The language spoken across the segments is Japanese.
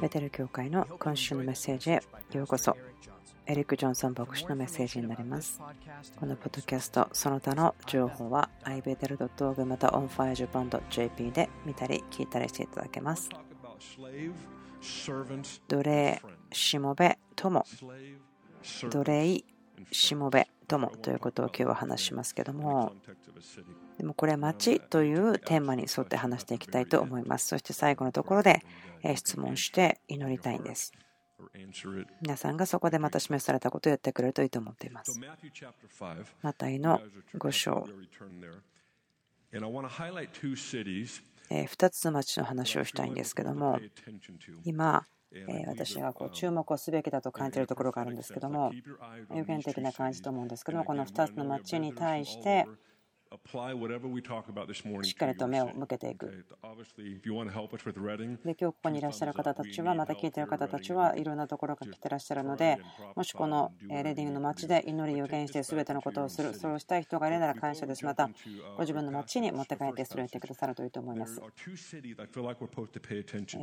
ベテル教会の今週のメッセージへようこそ。エリック・ジョンソン牧師のメッセージになります。このポッドキャスト、その他の情報は ibetel.org また onfirejapan.jp で見たり聞いたりしていただけます。奴隷、しもべ、友、奴隷、しもべ、友ということを今日は話しますけども、でもこれは町というテーマに沿って話していきたいと思います。そして最後のところで質問して祈りたいんです。皆さんがそこでまた示されたことをやってくれるといいと思っています。マタイの5章。2つの町の話をしたいんですけども、今、私がこう注目をすべきだと感じるところがあるんですけども、予言的な感じと思うんですけども、この2つの町に対して、しっかりと目を向けていく。で、今日ここにいらっしゃる方たちは、また聞いている方たちはいろんなところから来てらっしゃるので、もしこのレーディングの街で祈り予言して全てのことをする、それをしたい人がいるなら感謝です。また、ご自分の街に持って帰ってそれを言ってくださるといいと思います。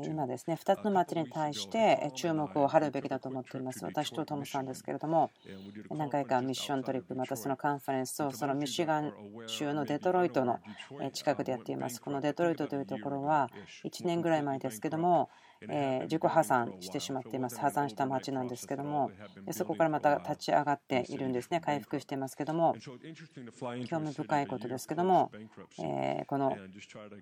今ですね、2つの街に対して注目を張るべきだと思っています。私とトムさんですけれども、何回かミッショントリップ、またそのカンファレンスをそのミシガン州のデトロイトの近くでやっています。このデトロイトというところは1年ぐらい前ですけども、え自己破産してしまっています。破産した町なんですけども、そこからまた立ち上がっているんですね。回復してますけども、興味深いことですけども、えこの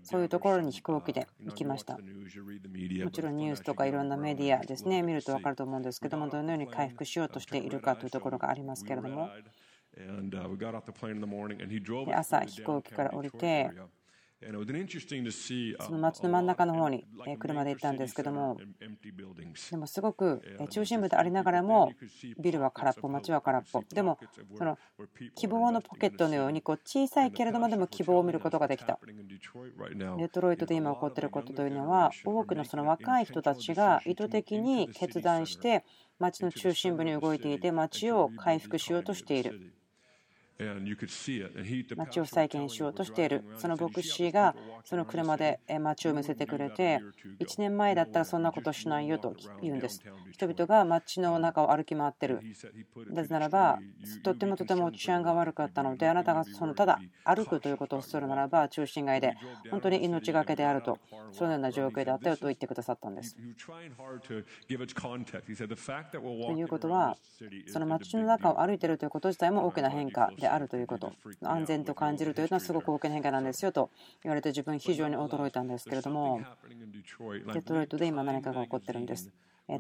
そういうところに飛行機で行きました。もちろんニュースとかいろんなメディアですね、見ると分かると思うんですけども、どのように回復しようとしているかというところがありますけれども。朝飛行機から降りてその街の真ん中の方に車で行ったんですけどもでもすごく中心部でありながらもビルは空っぽ街は空っぽ。でもその希望のポケットのようにこう小さいけれどもでも希望を見ることができた。デトロイトで今起こっていることというのは多くのその若い人たちが意図的に決断して街の中心部に動いていて街を回復しようとしている街を再建しようとしている。その牧師がその車で街を見せてくれて、1年前だったらそんなことしないよと言うんです。人々が街の中を歩き回ってる。なぜならば、とてもとても治安が悪かったので、あなたがそのただ歩くということをするならば、中心街で本当に命がけであると、そのような状況であったよと言ってくださったんです。ということは、その街の中を歩いているということ自体も大きな変化でであるということ。安全と感じるというのはすごく大きな変化なんですよと言われて自分非常に驚いたんですけれども。デトロイトで今何かが起こってるんです。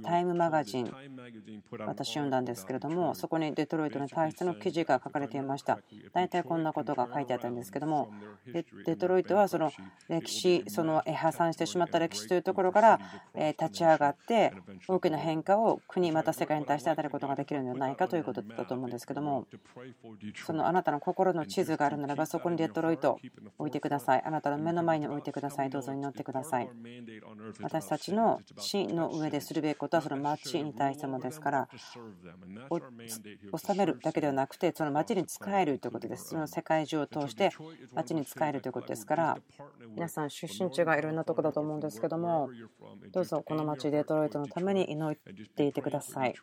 タイムマガジン、私読んだんですけれども、そこにデトロイトに対しての記事が書かれていました。大体こんなことが書いてあったんですけども、デトロイトはその歴史、その破産してしまった歴史というところから立ち上がって、大きな変化を国、また世界に対して与えることができるのではないかということだと思うんですけども、そのあなたの心の地図があるならば、そこにデトロイトを置いてください。あなたの目の前に置いてください。どうぞ祈ってください。私たちの地の上でするべきことはその町に対してもですから治めるだけではなくてその町に仕えるということです。その世界中を通して町に仕えるということですから皆さん出身地がいろんなところだと思うんですけどもどうぞこの町デトロイトのために祈っていてください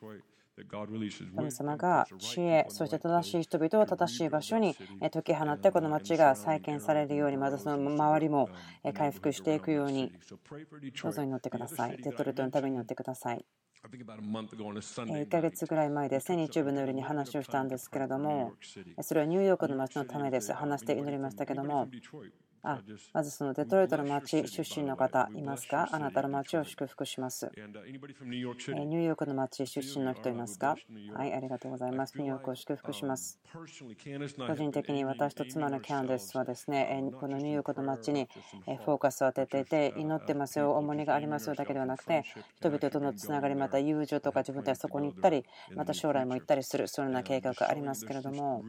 神様が知恵、そして正しい人々を正しい場所に解き放って、この町が再建されるように、まずその周りも回復していくように、どうぞ祈ってください。デトロイトのために祈ってください。1ヶ月ぐらい前ですね、日曜日の夜に話をしたんですけれども、それはニューヨークの街のためです。話して祈りましたけども、あまずそのデトロイトの町出身の方いますか？あなたの町を祝福します。ニューヨークの町出身の人いますか？はい、ありがとうございます。ニューヨークを祝福します。個人的に私と妻のキャンデスはですね、このニューヨークの町にフォーカスを当てていて、祈ってますよ、重荷がありますよだけではなくて、人々とのつながり、また友情とか自分たちそこに行ったり、また将来も行ったりする、そんな計画がありますけれども、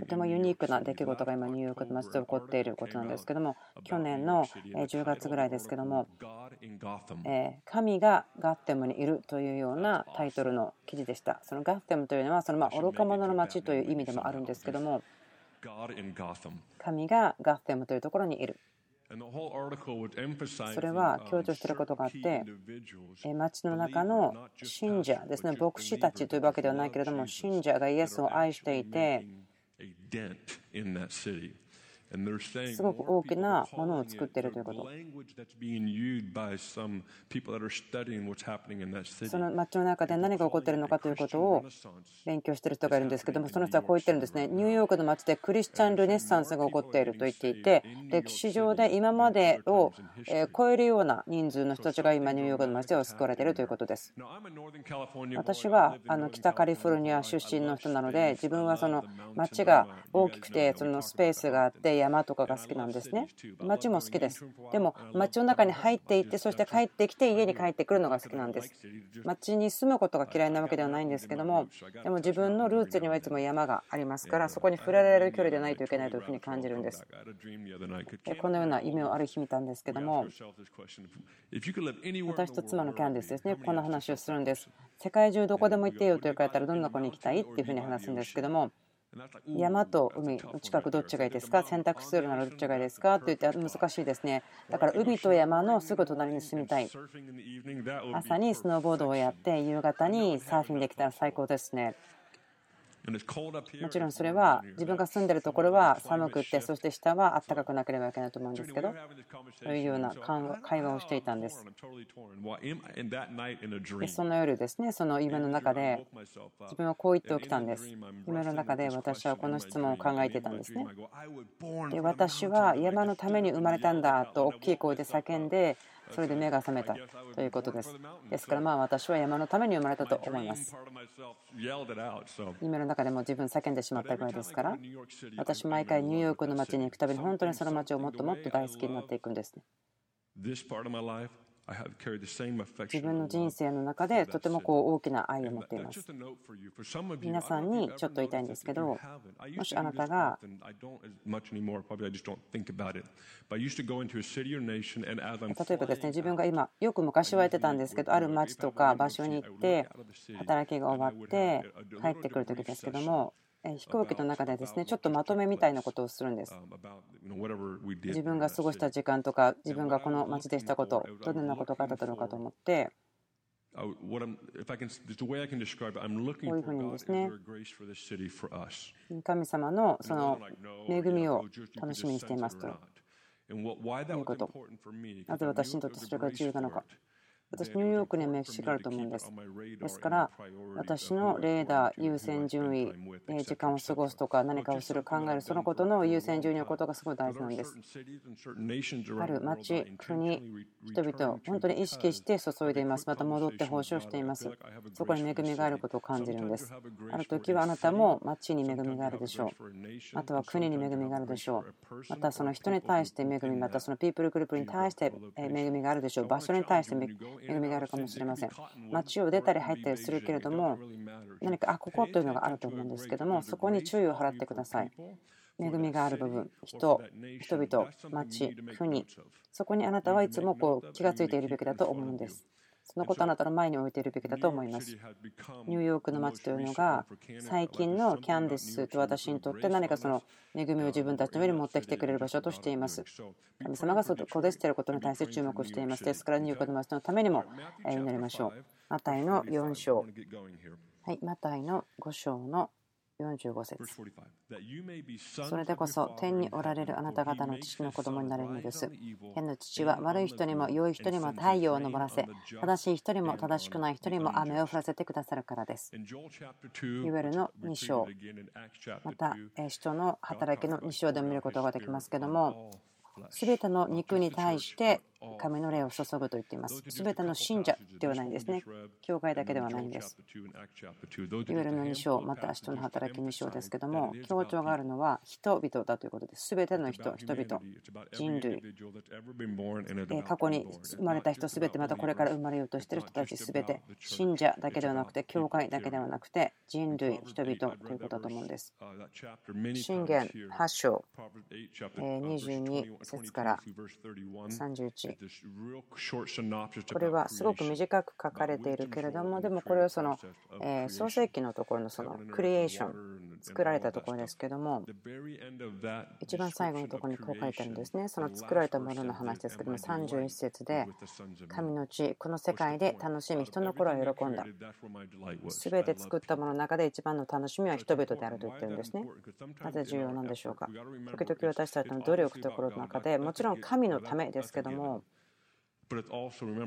とてもユニークな出来事が今、ニューヨークの町で起こってていることなんですけども去年の10月ぐらいですけども神がガッテムにいるというようなタイトルの記事でした。そのガッテムというのはそのま愚か者の町という意味でもあるんですけども神がガッテムというところにいる。それは強調していることがあって町の中の信者ですね牧師たちというわけではないけれども信者がイエスを愛していてすごく大きなものを作っているということ。その街の中で何が起こっているのかということを勉強している人がいるんですけども、その人はこう言ってるんですね。ニューヨークの街でクリスチャン・ルネッサンスが起こっていると言っていて、歴史上で今までを超えるような人数の人たちが今、ニューヨークの街で救われているということです。私はあの北カリフォルニア出身の人なので、自分はその街が大きくて、そのスペースがあって、山とかが好きなんですね。街も好きです。でも街の中に入っていってそして帰ってきて家に帰ってくるのが好きなんです。街に住むことが嫌いなわけではないんですけどもでも自分のルーツにはいつも山がありますからそこに触れられる距離でないといけないというふうに感じるんです。このような夢をある日見たんですけども私と妻のキャンディスですねこんな話をするんです。世界中どこでも行ってよと言われたらどんな子に行きたいっていうふうに話すんですけども山と海の近くどっちがいいですか？選択するならどっちがいいですか？と言って難しいですね。だから海と山のすぐ隣に住みたい。朝にスノーボードをやって夕方にサーフィンできたら最高ですね。もちろんそれは自分が住んでるところは寒くてそして下は暖かくなければいけないと思うんですけど。そういうような会話をしていたんです。でその夜ですねその夢の中で自分はこう言っておきたんです。夢の中で私はこの質問を考えていたんですね。で私は山のために生まれたんだと大きい声で叫んでそれで目が覚めたということです。ですからまあ私は山のために生まれたと思います。夢の中でも自分叫んでしまったぐらいですから私毎回ニューヨークの街に行くたびに本当にその街をもっともっと大好きになっていくんですね。自分の人生の中でとてもこう大きな愛を持っています。皆さんにちょっと言いたいんですけど、もしあなたが例えばですね、自分が今、よく昔はやってたんですけど、ある町とか場所に行って、働きが終わって帰ってくる時ですけども、飛行機の中でですねちょっとまとめみたいなことをするんです。自分が過ごした時間とか自分がこの街でしたことどのようなことがあったのかと思ってこういうふうにですね神様のその恵みを楽しみにしていますということ。なぜ私にとってそれが重要なのか。私、ニューヨークには歴史があると思うんです。ですから、私のレーダー、優先順位、時間を過ごすとか、何かをする、考える、そのことの優先順位のことがすごい大事なんです。ある町、国、人々、本当に意識して注いでいます。また戻って奉仕をしています。そこに恵みがあることを感じるんです。ある時はあなたも町に恵みがあるでしょう。または国に恵みがあるでしょう。またその人に対して恵み、またそのピープルグループに対して恵みがあるでしょう。場所に対して恵みがあるかもしれません。街を出たり入ったりするけれども、何か、あ、ここというのがあると思うんですけども、そこに注意を払ってください。恵みがある部分、人、人々、町、国、そこにあなたはいつもこう気がついているべきだと思うんです。そのことあなたの前に置いているべきだと思います。ニューヨークの街というのが最近のキャンディスと私にとって何かその恵みを自分たちの上に持ってきてくれる場所としています。神様がそこでしていることに対して注目しています。ですからニューヨークの街のためにも祈りましょう。マタイの4章。はい、マタイの5章の45節それでこそ天におられるあなた方の父の子供になれるのです。天の父は悪い人にも良い人にも太陽を昇らせ、正しい人にも正しくない人にも雨を降らせてくださるからです。ユエルの2章、また、使徒の働きの2章でも見ることができますけども、すべての肉に対して神の霊を注ぐと言っています。すべての信者ではないんですね。教会だけではないんです。いわゆるの2章、また人の働き2章ですけども、強調があるのは人々だということです。すべての人、人々、人類、過去に生まれた人すべて、またこれから生まれようとしている人たちすべて、信者だけではなくて、教会だけではなくて、人類、人々ということだと思うんです。信玄8章、22節から31話これはすごく短く書かれているけれどもでもこれはその創世記のところのそのクリエーション作られたところですけども一番最後のところにこう書いてあるんですね。その作られたものの話ですけども31節で神の地この世界で楽しみ人の頃は喜んだ。全て作ったものの中で一番の楽しみは人々であると言ってるんですね。なぜ重要なんでしょうか。時々私たちの努力ということの中でもちろん神のためですけども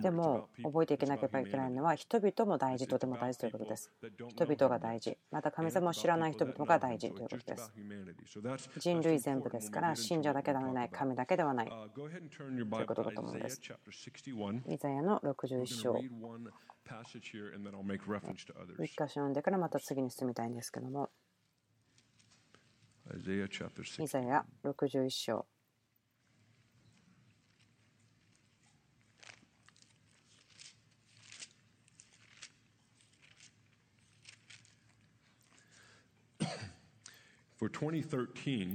でも覚えていけなければいけないのは人々も大事とても大事ということです。人々が大事。また神様を知らない人々が大事ということです。人類全部ですから信者だけではない神だけではない。ということだと思うんです。イザヤの61章。一箇所読んでからまた次に進みたいんですけども。イザヤ61章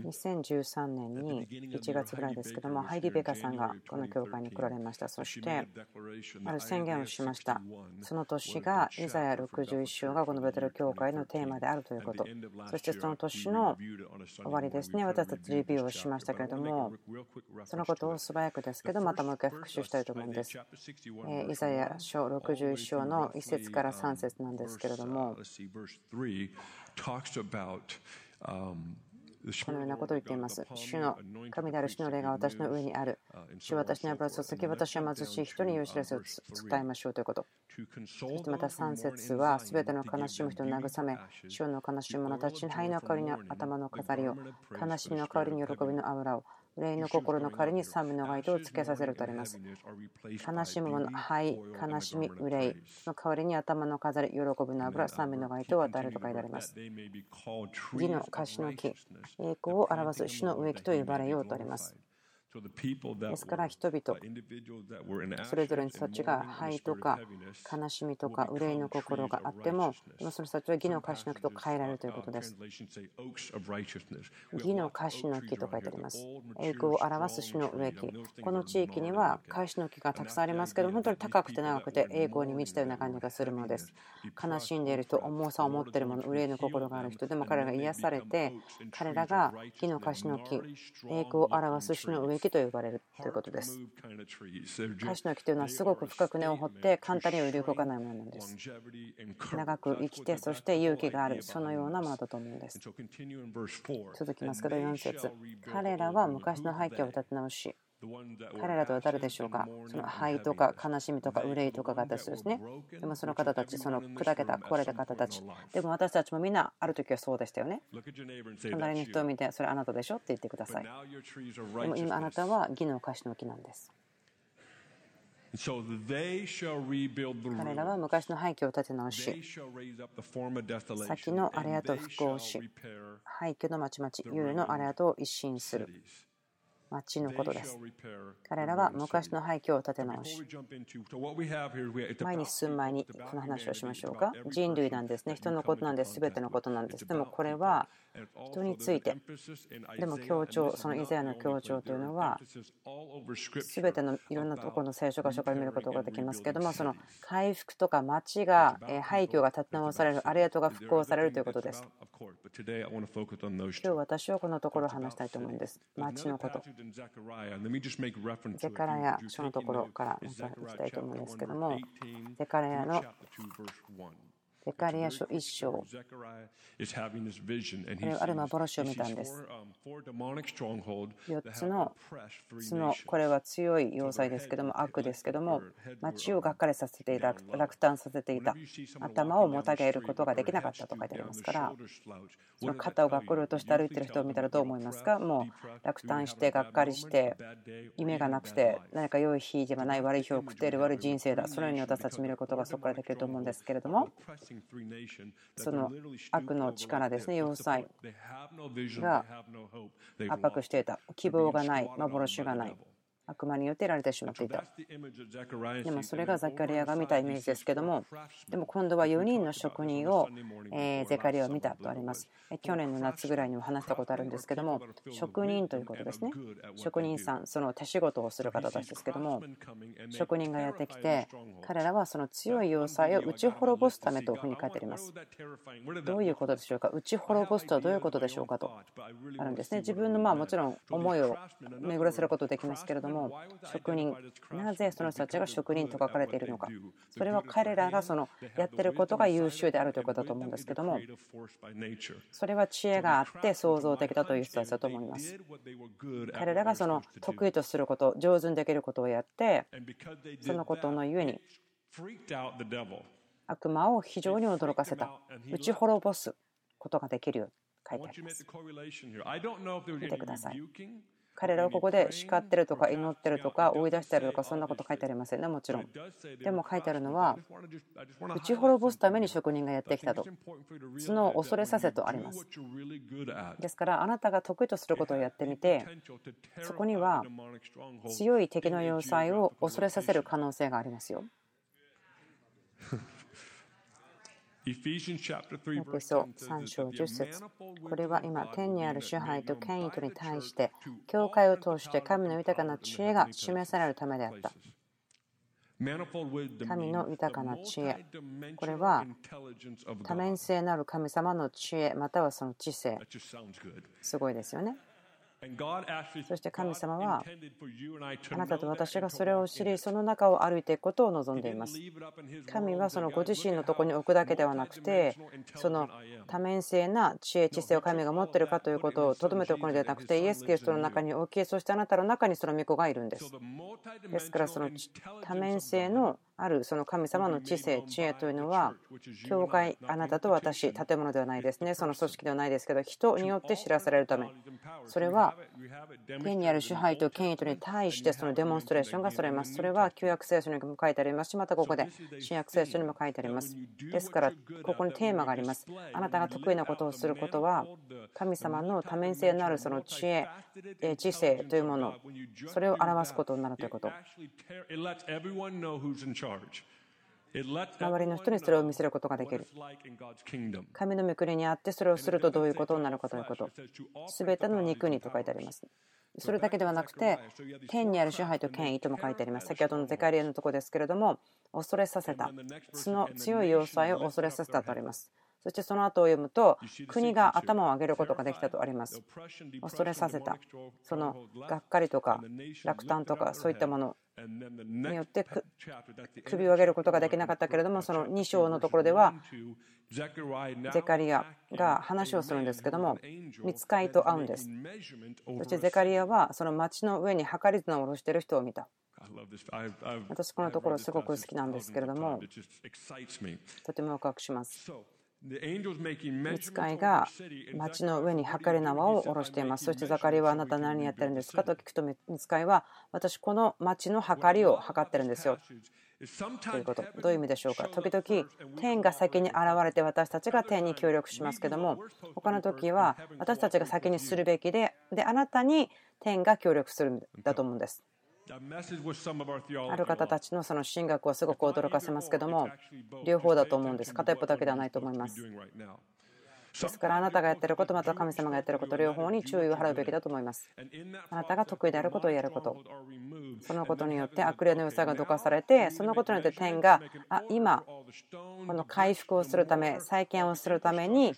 2013年に1月ぐらいですけども、ハイディ・ベカさんがこの教会に来られました。そして、ある宣言をしました。その年が、イザヤ61章がこのベテル教会のテーマであるということ。そしてその年の終わりですね、私たちレビューをしましたけれども、そのことを素早くですけど、またもう一回復習したいと思うんです。イザヤ書61章の1節から3節なんですけれども、このようなことを言っています。主の神である主の霊が私の上にある。主は私の油を注ぎ、私は貧しい人に良い知らせを伝えましょうということ。そしてまた3節は、すべての悲しむ人を慰め、主の悲しむ者たちに灰の代わりに頭の飾りを、悲しみの代わりに喜びの油を、霊の心の代わりに賛美のガイドをつけさせるとあります。悲しむ者、灰、悲しみ、憂いの代わりに頭の飾り、喜ぶの油、賛美のガイドを与えると書いてあります。義の樫の木、栄光を表す主の植木と呼ばれようとあります。ですから人々、それぞれの人たちが灰とか悲しみとか憂いの心があっても、でもその人たちは義の歌詞の木と変えられるということです。義の歌詞の木と書いてあります。栄光を表す種の植木。この地域には歌詞の木がたくさんありますけど、本当に高くて長くて栄光に満ちたような感じがするものです。悲しんでいる人、重さを持っている者、憂いの心がある人、でも彼らが癒されて、彼らが義の歌詞の木、栄光を表す種の植木木と呼ばれるということです。カシの木というのはすごく深く根を掘って簡単には揺り動かないものなんです。長く生きて、そして勇気がある、そのようなものだと思うんです。続きますけど、4節彼らは昔の背景を立て直し、彼らとは誰でしょうか？その灰とか悲しみとか憂いとかが私ですね。でもその方たち、その砕けた、壊れた方たち。でも私たちもみんなある時はそうでしたよね。隣の人を見て、それあなたでしょ？って言ってください。でも今あなたは義の貸しの木なんです。彼らは昔の廃墟を建て直し、先の荒れ跡を復興し、廃墟の町々、有の荒れ跡を一新する。町のことです。彼らは昔の廃墟を建て直し、前に進む前にこの話をしましょうか。人類なんですね。人のことなんです。全てのことなんです。でもこれは人について、でも強調、その以前の強調というのは、全てのいろんなところの聖書箇所から見ることができますけども、その回復とか町が、廃墟が建て直される、アレアトが復興されるということです。今日私はこのところを話したいと思うんです。町のこと。ゼカラヤ書のところからまたいきたいと思うんですけども、ゼカラヤのゼカリア書1章。これはある幻を見たんです。4つの角、これは強い要塞ですけども、悪ですけども、町をがっかりさせて落胆させていた、頭をもたげることができなかったと書いてありますから、その肩をがっくりとして歩いている人を見たらどう思いますか？もう落胆して、がっかりして、夢がなくて、何か良い日ではない悪い日を送っている悪い人生だ、そのように私たち見ることがそこからできると思うんですけれども、その悪の力ですね、要塞。が圧迫していた。希望がない、幻がない。悪魔によってやられてしまっていた。でもそれがザカリアが見たイメージですけども、でも今度は4人の職人をゼカリアを見たとあります。去年の夏ぐらいにも話したことあるんですけども、職人ということですね。職人さん、その手仕事をする方たちですけども、職人がやってきて、彼らはその強い要塞を打ち滅ぼすためというふうに書いてあります。どういうことでしょうか、打ち滅ぼすとはどういうことでしょうかとあるんですね。自分のまあもちろん思いを巡らせることできますけれども、も職人、なぜその人たちが職人と書かれているのか、それは彼らがそのやってることが優秀であるということだと思うんですけども、それは知恵があって創造的だという人たちだと思います。彼らがその得意とすること、上手にできることをやって、そのことのゆえに、悪魔を非常に驚かせた、打ち滅ぼすことができるよう書いてあります。見てください。彼らはここで叱ってるとか祈ってるとか追い出してるとかそんなこと書いてありません。ねもちろん。でも書いてあるのは打ち滅ぼすために職人がやってきたと。角を恐れさせとあります。ですからあなたが得意とすることをやってみてそこには強い敵の要塞を恐れさせる可能性がありますよ。ペソ3章10節これは今、天にある支配と権威とに対して、教会を通して神の豊かな知恵が示されるためであった。神の豊かな知恵。これは多面性なる神様の知恵、またはその知性。すごいですよね。そして神様はあなたと私がそれを知りその中を歩いていくことを望んでいます。神はそのご自身のところに置くだけではなくてその多面性な知恵知性を神が持っているかということをとどめておくのではなくてイエス・キリストの中に置きそしてあなたの中にその御子がいるんです。ですからその多面性のあるその神様の知性、知恵というのは、教会、あなたと私、建物ではないですね、その組織ではないですけど、人によって知らされるため、それは天にある支配と権威とに対してそのデモンストレーションがされます。それは旧約聖書にも書いてありますし、またここで新約聖書にも書いてあります。ですから、ここにテーマがあります。あなたが得意なことをすることは、神様の多面性のあるその知恵、知性というもの、それを表すことになるということ。周りの人にそれを見せることができる。神の御国にあってそれをするとどういうことになるかということ。すべての肉にと書いてあります。それだけではなくて、天にある支配と権威とも書いてあります。先ほどのゼカリアのところですけれども、恐れさせた。その強い要塞を恐れさせたとあります。そしてその後を読むと国が頭を上げることができたとあります恐れさせたそのがっかりとか落胆とかそういったものによって首を上げることができなかったけれどもその2章のところではゼカリアが話をするんですけども見つかいと会うんです。そしてゼカリアはその町の上に測り綱を下ろしている人を見た。私このところすごく好きなんですけれどもとてもワクワクします見つかいが町の上に測り縄を下ろしています。そしてザカリはあなた何やってるんですか？と聞くと見つかいは私この町の測りを測ってるんですよ。ということどういう意味でしょうか？時々天が先に現れて私たちが天に協力しますけども他の時は私たちが先にするべきでであなたに天が協力するんだと思うんです。ある方たちのその神学はすごく驚かせますけども両方だと思うんです。片一方だけではないと思います。ですからあなたがやってることまた神様がやってること両方に注意を払うべきだと思います。あなたが得意であることをやること。そのことによって悪霊の良さがどかされてそのことによって天があ今この回復をするため再建をするために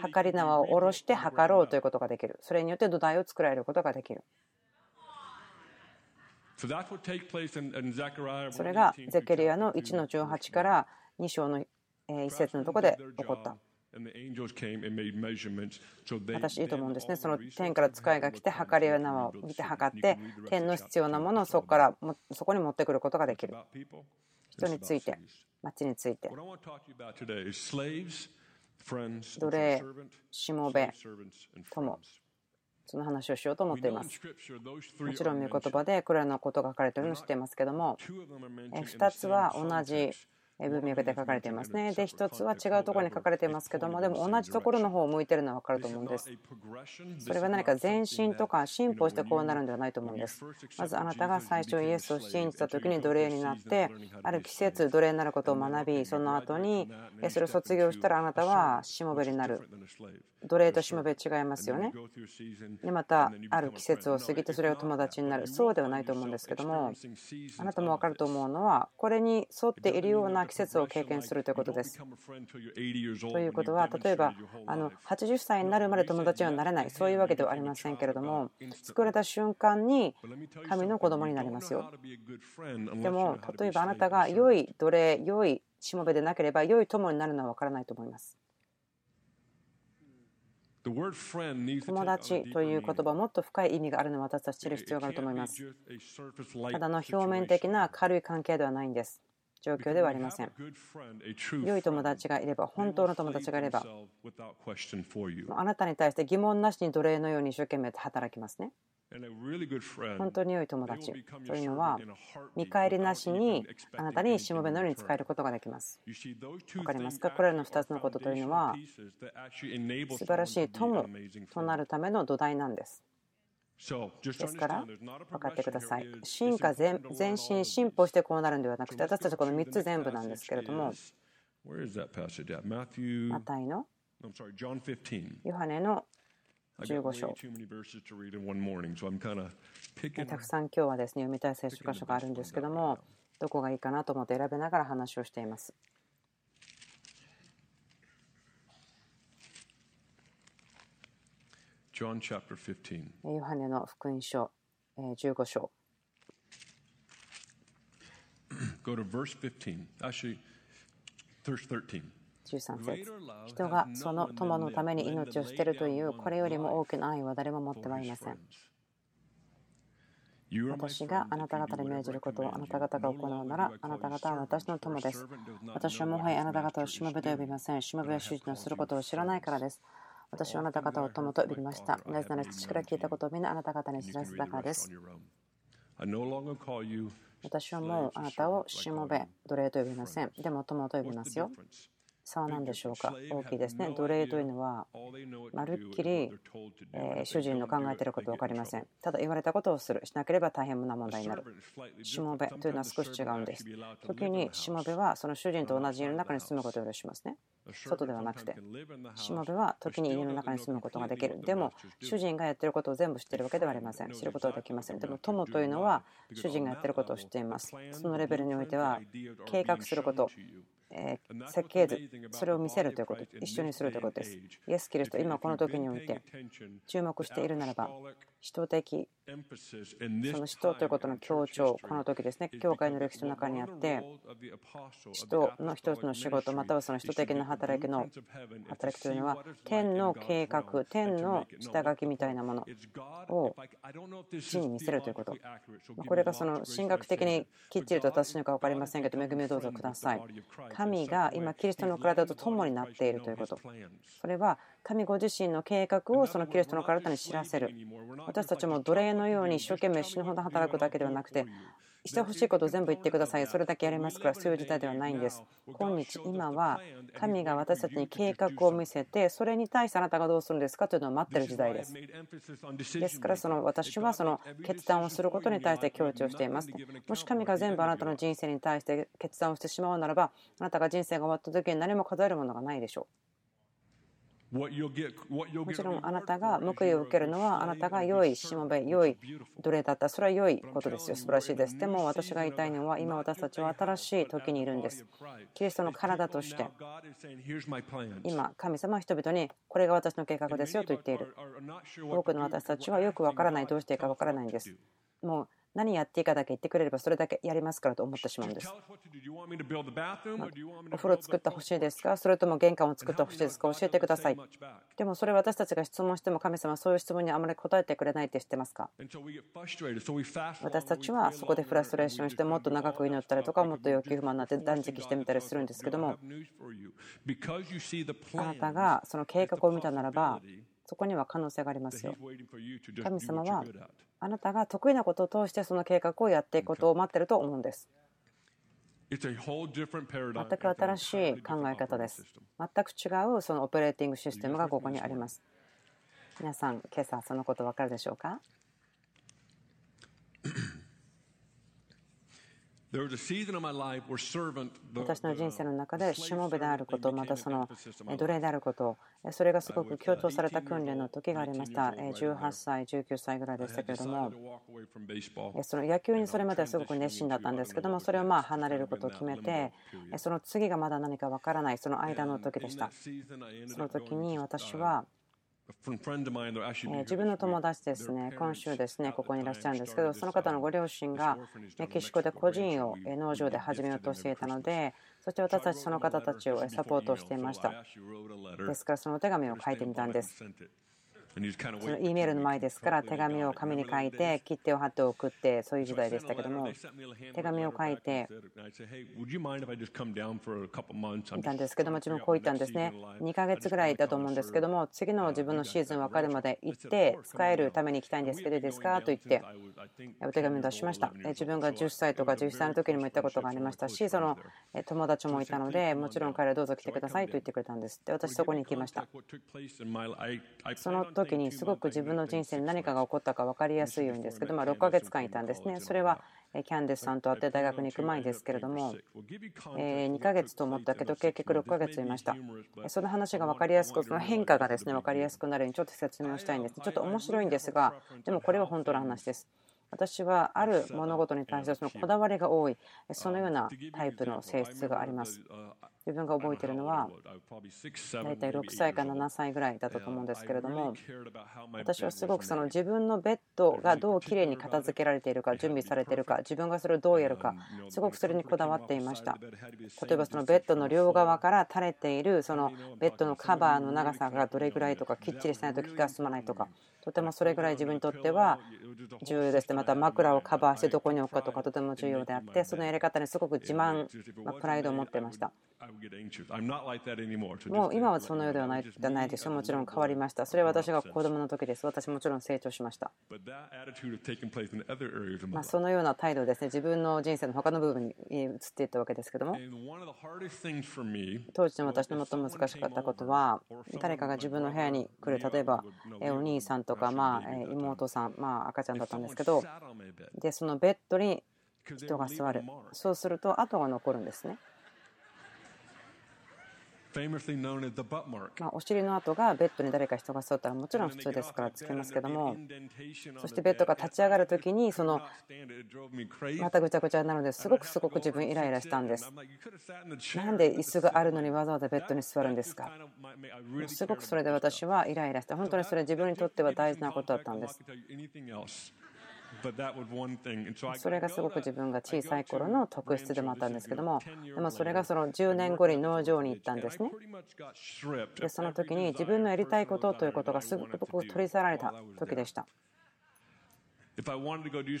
測り縄を下ろして測ろうということができる。それによって土台を作られることができるそれがゼケリアの1の18から2章の1節のところで起こった。私いいと思うんですね。その天から使いが来て、測り縄を見て測って、天の必要なものをそこからそこに持ってくることができる。人について、町について。奴隷、しもべ、友。その話をしようと思っています。もちろん、御言葉でこれらのことが書かれているのを知っていますけども、2つは同じ文脈で書かれていますね。で、一つは違うところに書かれていますけども、でも同じところの方を向いてるのは分かると思うんです。それは何か前進とか進歩してこうなるんではないと思うんです。まずあなたが最初イエスを信じた時に奴隷になって、ある季節奴隷になることを学び、その後にそれを卒業したらあなたはしもべになる。奴隷としもべ違いますよね。で、またある季節を過ぎてそれが友達になる。そうではないと思うんですけども、あなたも分かると思うのは、これに沿っているような季節を経験するということです。ということは、例えばあの80歳になるまで友達にはなれない、そういうわけではありませんけれども、作られた瞬間に神の子供になりますよ。でも、例えばあなたが良い奴隷、良いしもべでなければ、良い友になるのは分からないと思います。友達という言葉はもっと深い意味があるのを私たち知る必要があると思います。ただの表面的な軽い関係ではないんです。状況ではありません。良い友達がいれば、本当の友達がいれば、あなたに対して疑問なしに奴隷のように一生懸命働きますね。本当に良い友達というのは見返りなしにあなたにしもべのように使えることができます。わかりますか？これらの2つのことというのは素晴らしい友となるための土台なんです。ですから分かってください。進化前進進歩してこうなるんではなくて私たちこの3つ全部なんですけれどもマタイのヨハネの15章。たくさん今日はですね読みたい聖書箇所があるんですけどもどこがいいかなと思って選べながら話をしています。ヨハネの福音書15章。Go to verse 15. Actually, verse 13. 13節人がその友のために命を捨てるというこれよりも大きな愛は誰も持ってはいません私があなた方に命じることをあなた方が行うならあなた方は私の友です私はもはやあなた方をしもべと呼びませんしもべは主人のすることを知らないからです私はあなた方を友と呼びましたなぜなら父から聞いたことをみんなあなた方に知らせたからです私はもうあなたをしもべ、奴隷と呼びません。でも友と呼びますよ。差は何でしょうか？大きいですね。奴隷というのは、まるっきり、え主人の考えていること分かりません。ただ言われたことをする。しなければ大変な問題になる。しもべというのは少し違うんです。時にしもべはその主人と同じ家の中に住むことを許しますね。外ではなくて。しもべは時に家の中に住むことができる。でも、主人がやっていることを全部知っているわけではありません。知ることはできません。でも、友というのは主人がやっていることを知っています。そのレベルにおいては、計画すること、え設計図、それを見せるということ、一緒にするということです。イエス・キリスト、今この時において注目しているならば、使徒的、その使徒ということの強調、この時ですね、教会の歴史の中にあって、使徒の一つの仕事、またはその使徒的な働きの働きというのは、天の計画、天の下書きみたいなものを地に見せるということ。これがその神学的にきっちりと正しいのか分かりませんけど、恵みをどうぞください。神が今、キリストの体と共になっているということ。それは神ご自身の計画をそのキリストの体に知らせる。私たちも奴隷のように一生懸命死ぬほど働くだけではなくて、してほしいことを全部言ってください。それだけやりますから、そういう時代ではないんです。今日、今は神が私たちに計画を見せて、それに対してあなたがどうするんですかというのを待ってる時代です。ですから、その私はその決断をすることに対して強調しています。もし神が全部あなたの人生に対して決断をしてしまうならば、あなたが人生が終わった時に何も数えるものがないでしょう。もちろんあなたが報いを受けるのはあなたが良いしもべ、良い奴隷だった。それは良いことですよ。素晴らしいです。でも私が言いたいのは今私たちは新しい時にいるんです。キリストの体として今神様は人々にこれが私の計画ですよと言っている。多くの私たちはよくわからない、どうしていいかわからないんです。もう何やっていいかだけ言ってくれればそれだけやりますからと思ってしまうんです。お風呂作ってほしいですかそれとも玄関を作ってほしいですか教えてください。でもそれ私たちが質問しても神様はそういう質問にあまり答えてくれないって知ってますか私たちはそこでフラストレーションしてもっと長く祈ったりとかもっと要求不満になって断食してみたりするんですけどもあなたがその計画を見たならばそこには可能性がありますよ。神様はあなたが得意なことを通してその計画をやっていくことを待ってると思うんです。全く新しい考え方です。全く違うそのオペレーティングシステムがここにあります。皆さん、今朝そのこと分かるでしょうか？私の人生の中でしもべであること、またその奴隷であること、それがすごく強調された訓練の時がありました。18歳、19歳ぐらいでしたけれども、その野球にそれまではすごく熱心だったんですけども、それをまあ離れることを決めて、その次がまだ何か分からない、その間の時でした。その時に私は、自分の友達ですね、今週ですね、ここにいらっしゃるんですけど、その方のご両親がメキシコで個人を農場で始めようとしていたので、そして私たちその方たちをサポートしていました。ですから、そのお手紙を書いてみたんです。その E メールの前ですから手紙を紙に書いて切手を貼って送ってそういう時代でしたけども手紙を書いていたんですけども自分こう言ったんですね。2ヶ月ぐらいだと思うんですけども次の自分のシーズン分かるまで行って使えるために行きたいんですけどいいですかと言って。お手紙を出しました。自分が10歳とか11歳の時にも言ったことがありましたしその友達もいたのでもちろん彼はどうぞ来てくださいと言ってくれたんですで私そこに行きました。その時時にすごく自分の人生に何かが起こったか分かりやすいようにですけど、ま6ヶ月間いたんですね。それはキャンデスさんと会って大学に行く前ですけれども、2ヶ月と思ったけど、結局6ヶ月いました。その話が分かりやすく、その変化がですね分かりやすくなるようにちょっと説明をしたいんです。ちょっと面白いんですが、でもこれは本当の話です。私はある物事に対してそのこだわりが多い、そのようなタイプの性質があります。自分が覚えているのは大体6歳か7歳ぐらいだったと思うんですけれども私はすごくその自分のベッドがどうきれいに片付けられているか準備されているか自分がそれをどうやるかすごくそれにこだわっていました例えばそのベッドの両側から垂れているそのベッドのカバーの長さがどれぐらいとかきっちりしないと気が済まないとかとてもそれぐらい自分にとっては重要です。また枕をカバーしてどこに置くかとかとても重要であってそのやり方にすごく自慢プライドを持っていましたもう今はそのようではないじゃないでしょう。もちろん変わりました。それは私が子供の時です。私もちろん成長しました。まそのような態度ですね。自分の人生の他の部分に移っていったわけですけども。当時の私の最も難しかったことは、誰かが自分の部屋に来る、例えばお兄さんとか、まあ、妹さん、まあ、赤ちゃんだったんですけど、でそのベッドに人が座る。そうすると、跡が残るんですね。まお尻の跡がベッドに誰か人が座ったらもちろん普通ですからつけますけども。そしてベッドが立ち上がる時にそのまたぐちゃぐちゃになるのです。ごくすごく自分イライラしたんです。なんで椅子があるのにわざわざベッドに座るんですか？すごくそれで私はイライラして本当にそれ自分にとっては大事なことだったんですそれがすごく自分が小さい頃の特質でもあったんですけどもでもそれがその10年後に農場に行ったんですね。でその時に自分のやりたいことということがすごく取り去られた時でした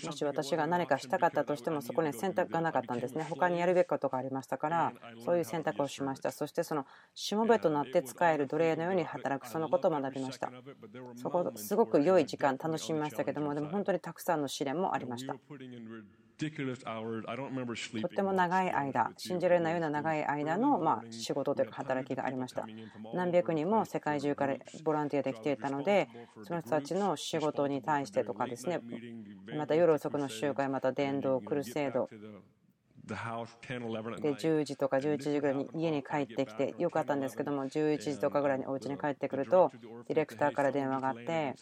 もし私が何かしたかったとしてもそこに選択がなかったんですね。他にやるべきことがありましたからそういう選択をしました。そしてそのしもべとなって使える奴隷のように働くそのことを学びました。そこすごく良い時間楽しみましたけどもでも本当にたくさんの試練もありましたとっても長い間、信じられないような長い間のま仕事というか働きがありました。何百人も世界中からボランティアで来ていたので、その人たちの仕事に対してとかですね、また夜遅くの集会、また伝道、クルセード、で10時とか11時ぐらいに家に帰ってきてよかったんですけども11時とかぐらいにお家に帰ってくるとディレクターから電話があって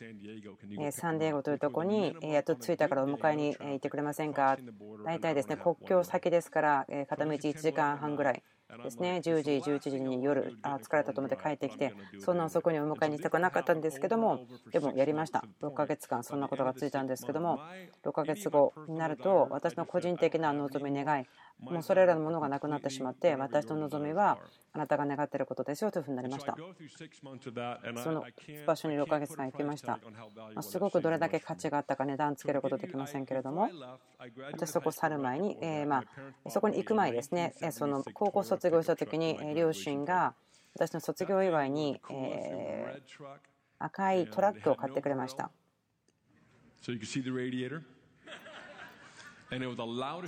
サンディエゴというとこにやっと着いたからお迎えに行ってくれませんか？大体ですね国境先ですから片道1時間半ぐらいですね。10時、11時に夜あ疲れたと思って帰ってきてそんな遅くにお迎えに行きたくなかったんですけどもでもやりました。6ヶ月間そんなことがついたんですけども6ヶ月後になると私の個人的な望み願いもうそれらのものがなくなってしまって私の望みはあなたが願っていることですよというふうになりました。その場所に6ヶ月間行きました。すごくどれだけ価値があったか値段つけることできませんけれども私そこ去る前にえまあそこに行く前ですねその高校卒業した時に両親が私の卒業祝いにえ赤いトラックを買ってくれました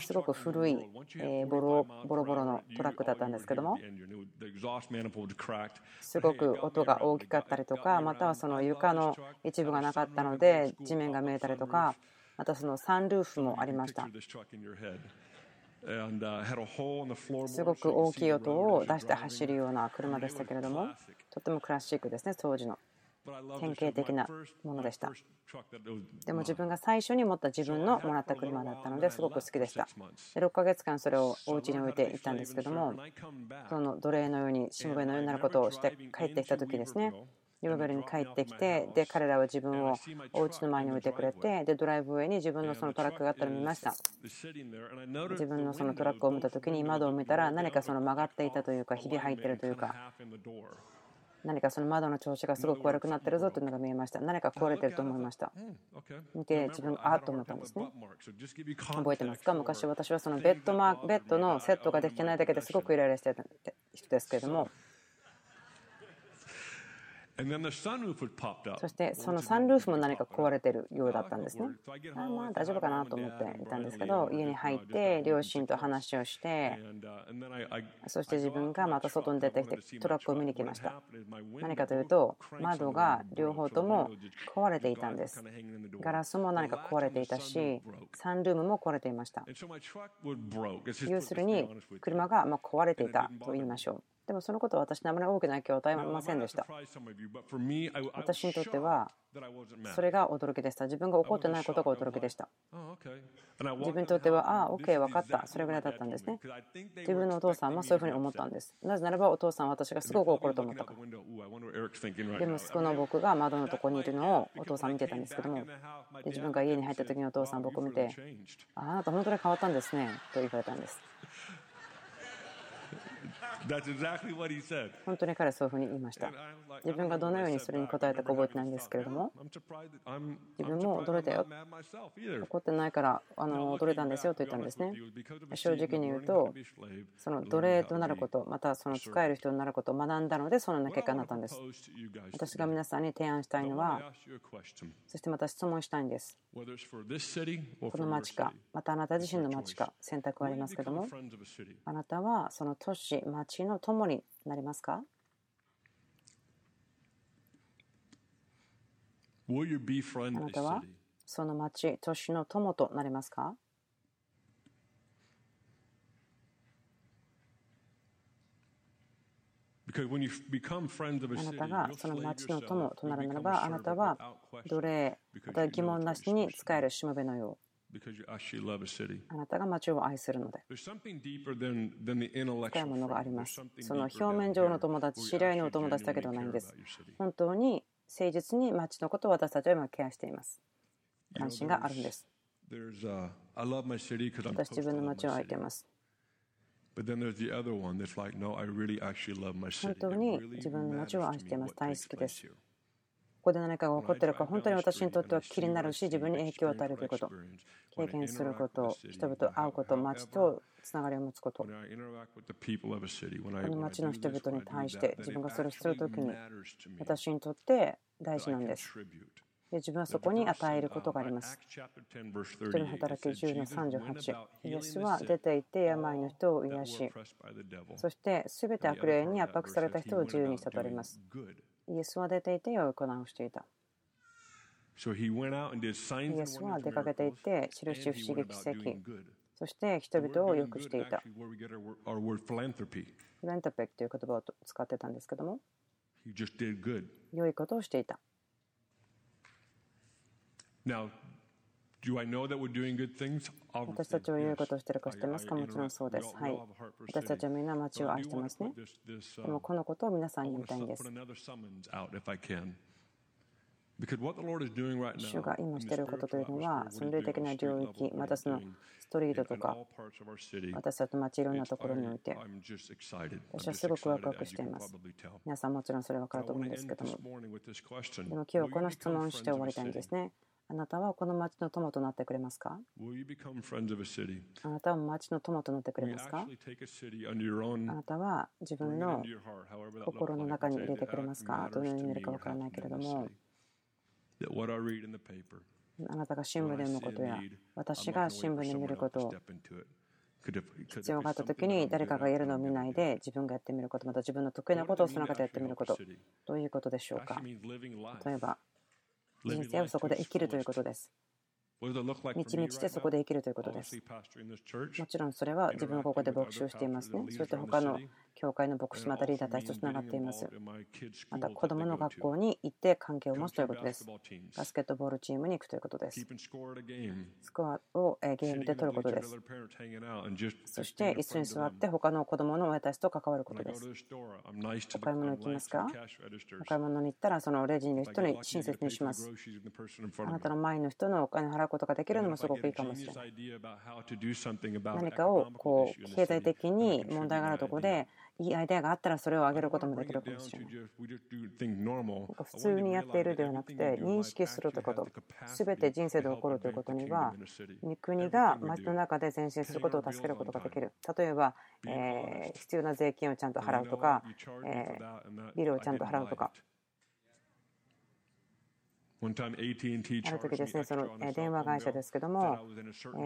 すごく古い、えー、ボロボロボロのトラックだったんですけども。すごく音が大きかったりとかまたはその床の一部がなかったので地面が見えたりとかまたそのサンルーフもありました。すごく大きい音を出して走るような車でしたけれどもとてもクラシックですね当時の典型的なものでしたでも自分が最初に持った自分のもらった車だったのですごく好きでしたで6ヶ月間それをお家に置いていったんですけどもその奴隷のようにしもべのようになることをして帰ってきた時ですねヨーベルに帰ってきてで彼らは自分をお家の前に置いてくれてでドライブウェイに自分のそのトラックがあったのを見ました自分のそのトラックを見た時に窓を見たら何かその曲がっていたというかひび入ってるというか何かその窓の調子がすごく悪くなってるぞというのが見えました。何か壊れてると思いました。見て自分、あっと思ったんですね。覚えてますか？昔私はそのベッドマーベッドのセットができてないだけですごくイライラしてた人ですけれども。そしてそのサンルーフも何か壊れてるようだったんですね。あまあ大丈夫かなと思っていたんですけど家に入って両親と話をしてそして自分がまた外に出てきてトラックを見に来ました。何かというと窓が両方とも壊れていたんです。ガラスも何か壊れていたしサンルームも壊れていました。要するに車がま壊れていたと言いましょう。でもそのことは私にあまり大きな影響を与えませんでした。私にとってはそれが驚きでした。自分が怒ってないことが驚きでした。自分にとっては、ああ、OK、分かった。それぐらいだったんですね。自分のお父さんもそういうふうに思ったんです。なぜならばお父さんは私がすごく怒ると思ったから。で、息子の僕が窓のとこにいるのをお父さん見てたんですけども、で自分が家に入った時にお父さん僕を見て、あなた本当に変わったんですねと言われたんです。本当に彼はそういうふうに言いました。自分がどのようにそれに答えたか覚えてないんですけれども、自分も驚いたよ。怒ってないからあの驚いたんですよと言ったんですね。正直に言うと、その奴隷となること、またその使える人になることを学んだので、そのような結果になったんです。私が皆さんに提案したいのは、そしてまた質問したいんです。この町か、またあなた自身の町か、選択はありますけども、あなたはその都市、町、ちの友になりますか？あなたはその町、都市の友となりますか？あなたがその町の友となるならば、あなたは奴隷、また疑問なしに使えるしもべのよう。あなたが街を愛するので。深いものがあります。その表面上の友達、知り合いのお友達だけではないんです。本当に誠実に街のことを私たちは今ケアしています。関心があるんです。私自分の街を愛しています。本当に自分の街を愛しています。大好きです。ここで何かが起こっているか、本当に私にとっては気になるし、自分に影響を与えるということ、経験すること、人々と会うこと、街とつながりを持つこと、この街の人々に対して自分がそれをするときに、私にとって大事なんです。で自分はそこに与えることがあります。人の働き10の38。イエスは出て行って病の人を癒し、そして全て悪霊に圧迫された人を自由にしたとあります。イエスは出ていて行いをしていた。イエスは出かけていって、印不思議奇跡、そして人々を良くしていた。フラントペックという言葉を使ってたんですけども、良いことをしていた。私たちは良いことをしているか知ってますか？もちろんそうです。はい。私たちはみんな街を愛してますね。でもこのことを皆さんに言いたいんです。主が今していることというのは、その霊的な領域、またそのストリートとか、私たちの街いろんなところにおいて、私はすごくワクワクしています。皆さんもちろんそれ分かると思うんですけども。でも今日この質問をして終わりたいんですね。あなたはこの町の友となってくれますか？あなたは町の友となってくれますか？あなたは自分の心の中に入れてくれますかどのように見えるかわからないけれどもあなたが新聞で読むことや私が新聞で見ることを必要があった時に誰かがやるのを見ないで自分がやってみることまた自分の得意なことをその中でやってみることどういうことでしょうか？例えば人生をそこで生きるということです満ち満ちてそこで生きるということです。もちろんそれは自分はここで牧師をしていますね。そして他の教会の牧師またリーダーたちとつながっています。また子供の学校に行って関係を持つということです。バスケットボールチームに行くということです。スコアをゲームで取ることです。そして椅子に座って他の子供の親たちと関わることです。お買い物行きますか？お買い物に行ったらそのレジにいる人に親切にします。あなたの前の人のお金払うことができるのもすごくいいかもしれない。何かをこう経済的に問題があるところでいいアイデアがあったらそれを上げることもできるかもしれない。普通にやっているではなくて認識するということ、すべて人生で起こるということには、国が街の中で前進することを助けることができる。例えば、えー、必要な税金をちゃんと払うとか、えー、ビルをちゃんと払うとか。ある時ですね、その電話会社ですけども、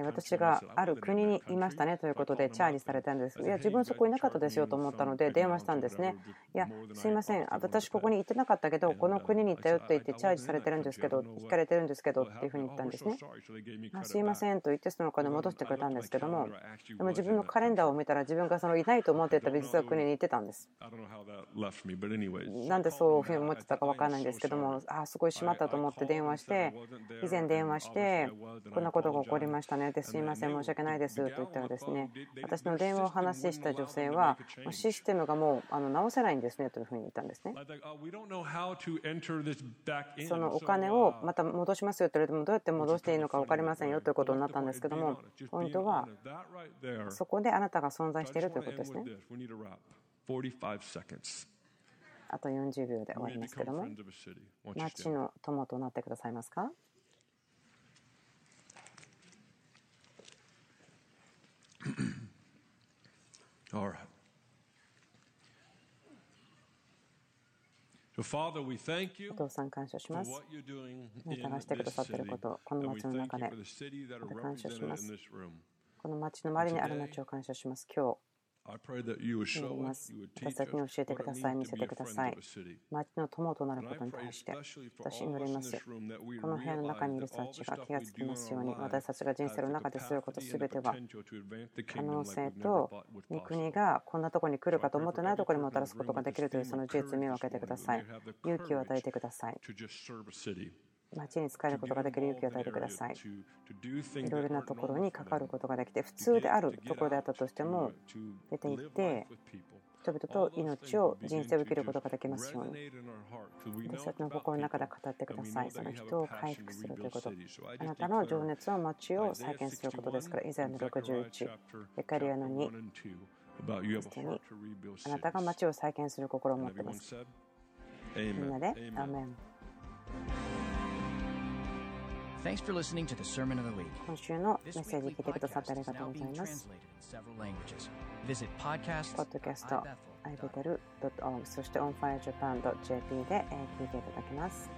私がある国にいましたねということでチャージされたんです。いや、自分そこいなかったですよと思ったので電話したんですね。いや、すいません、私ここに行ってなかったけど、この国に行ったよって言ってチャージされてるんですけど、引かれてるんですけどっていうふうに言ったんですね。すいませんと言ってそのお金戻してくれたんですけども、でも自分のカレンダーを見たら自分がそのいないと思っていた実は国に行ってたんです。なんでそういうふうに思ってたか分からないんですけども、ああ、すごいしまったと思思って電話して、以前電話して、こんなことが起こりましたねですいません、申し訳ないですと言ったらですね、私の電話を話した女性は、システムがもうあの直せないんですねというふうに言ったんですね。そのお金をまた戻しますよと言われても、どうやって戻していいのか分かりませんよということになったんですけども、ポイントは、そこであなたが存在しているということですね。あと40秒で終わりますけども、町の友となってくださいますか？お父さん感謝します。あなたがしてくださっていること、この町の中で感謝します。この町の周りにある町を感謝します。今日祈ります。私たちに教えてください、見せてください。町の友となることに対して、私祈ります。この部屋の中にいる人たちが気がつきますように、私たちが人生の中ですることすべては、可能性と御国がこんなところに来るかと思ってないところにもたらすことができるというその事実を見分けてください。勇気を与えてください。町に使えることができる勇気を与えてください。いろいろなところに関わることができて、普通であるところであったとしても、出て行って、人々と命を人生を受けることができますように。私たちの心の中で語ってください。その人を回復するということ。あなたの情熱は町を再建することですから、イザヤの61、エカリアの2、にあなたが町を再建する心を持っています。みんなで、アメン。今週のメッセージ聞いてくださってありがとうございます。ポッドキャスト ibetel.org そして onfirejapan.jp で聞いていただけます。